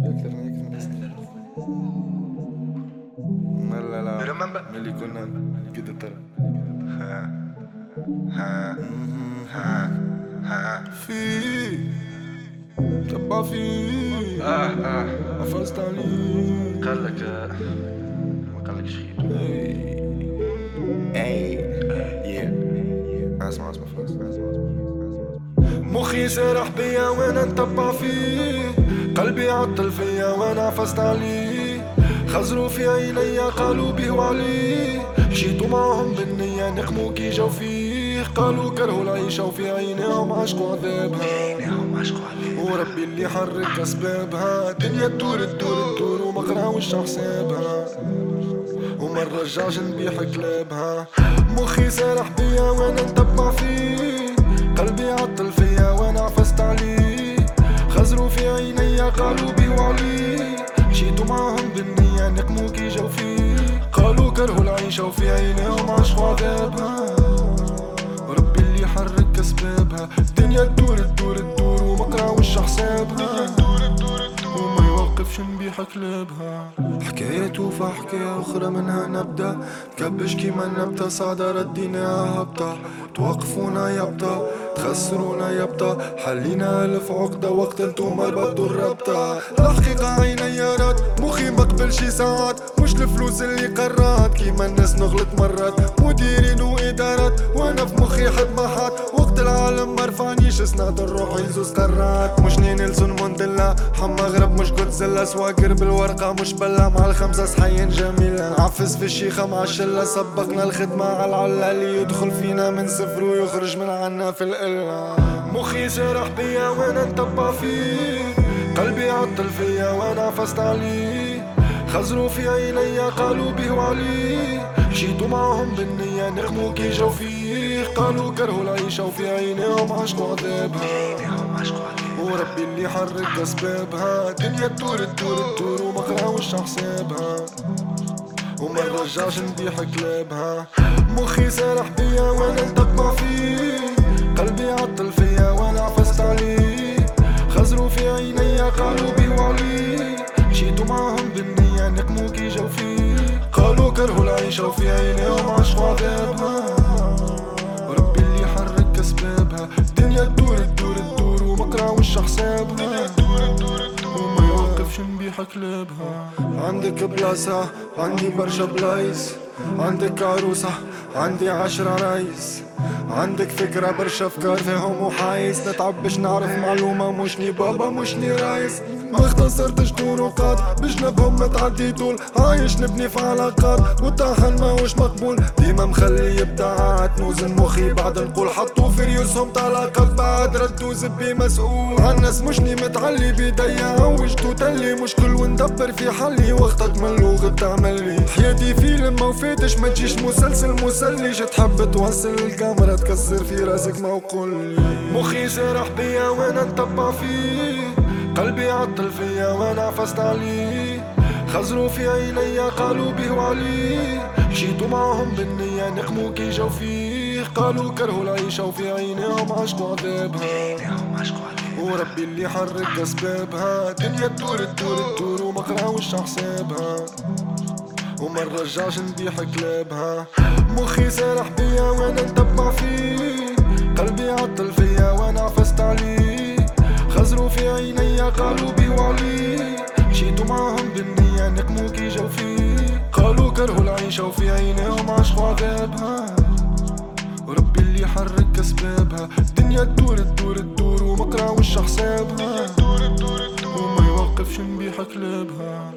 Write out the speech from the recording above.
ذكرني كنا لا لا Remember? ملي كنا كده ترى ها ها ها ها في تبع في آه آه قفزت عليه قال لك ما قال لك شيء اي اسمع اسمع فوز مخي سرح بيا وأنا نتبع فيه قلبي عطل فيا وأنا عفزت عليه خزروا في عيني قالوا بيه وعليه مشيتوا معهم بالنية نقموا كي جاو فيه. قالوا كرهوا العيشة وفي عينيهم عشقوا عذابها وربي اللي حرك أسبابها. دنيا تدور تدور تدور وما قراوش حسابها. وما نرجعش نبيح كلابها. مخي سارح بيا وأنا نتبع فيه. قلبي عطل قالوا بي وعليه مشيتوا معهم بالنية نقموا كي جاو فيه. قالوا كرهوا العيشة وفي عينيهم عشقوا عذابها وربي اللي يحرك أسبابها. الدنيا تدور تدور يوقفش نبيح كلابها حكاية توفى حكاية أخرى منها نبدأ كبش كيما النبتة صعدة ردينا هبطة. توقفونا يبطة تخسرونا يبطة حلينا ألف عقدة وقت انتوما بدو الربطة الحقيقة عيني رات مخي مقبلش ساعات. مش الفلوس اللي قرات كيما الناس نغلط مرات. مديرين وإدارات وأنا في مخي حد ما حات وقت العالم ما رفعنيش سناد الروح يزوز قرات. مش نيلسون مونديلا حما غرب جودزيلا سواكر بالورقة مش بلا مع الخمسة صحيين جميلة نعفز في الشيخة مع الشلة سبقنا الخدمة على العلا. اللي يدخل فينا من صفر ويخرج من عنا في القلة مخي سرح بيا وأنا نتبع فيه قلبي عطل فيا وأنا عفزت عليه خزروا في عيني قالوا بيه وعليه مشيتوا معهم بالنية نقموا كي جاو فيه قالوا كرهوا العيشة وفي عينيهم عشقوا عذابها وربي اللي يحرك أسبابها. دنيا تدور تدور تدور وما قراوش حسابها وما نرجعش نبيح كلابها. مخي سارح بيا وأنا نتبع فيه. قلبي عطل فيا وأنا عفزت عليه. خزروا في عيني قالوا بيه وعليه مشيتوا معهم بالنية نقموا كي جاو فيه. قالوا كرهوا العيشة وفي عينيهم عشقوا عذابها. كلابها عندك بلاصة عندي برشا بلايص. عندك عروسة عندي عشرة رايس عندك فكرة برشا أفكار فيهم وحايس. نتعب باش نعرف معلومة مشني بابا مشني رايس ما اختصرتش طرقات بجنبهم ما تعدي طول. عايش نبني في علاقات والطاحن ماهوش مقبول. ديما مخلي ابداعات نوزن مخي بعد نقول حطوا في ريوسهم طلاقات. بعد ردوا زبي مسؤول. عالناس مشني متعلي بيديا وجدو تلي. مشكل وندبر في حلي. وقتك ملوغ بتعمل لي. حياتي فيلم ما وفاتش ما تجيش مسلسل مسلي جيت تحب توصل الكاميرا تكسر في راسك ما وقول مخي سرح بيا وأنا نتبع فيه. قلبي عطل فيا وأنا عفزت عليه. خزروا في عيني قالوا بيه وعليه مشيتوا معهم بالنية نقموا كي جاو فيه. قالوا كرهوا العيشة وفي عينيهم عشقوا عذابها. وربي اللي يحرك أسبابها. دنيا تدور تدور تدور وما قراوش حسابها. وما نرجعش نبيح كلابها. مخي سارح بيا وأنا نتبع فيه. قلبي عطل فيا وأنا عفزت عليه. خزروا في عيني قالوا بيه وعليه مشيتوا معهم بالنية نقموا كي جاو فيه. قالوا كرهوا العيشة وفي عينيهم عشقوا عذابها. وربي اللي يحرك أسبابها. الدنيا تدور تدور تدور وما قراوش حسابها. وما يوقفش نبيح كلابها.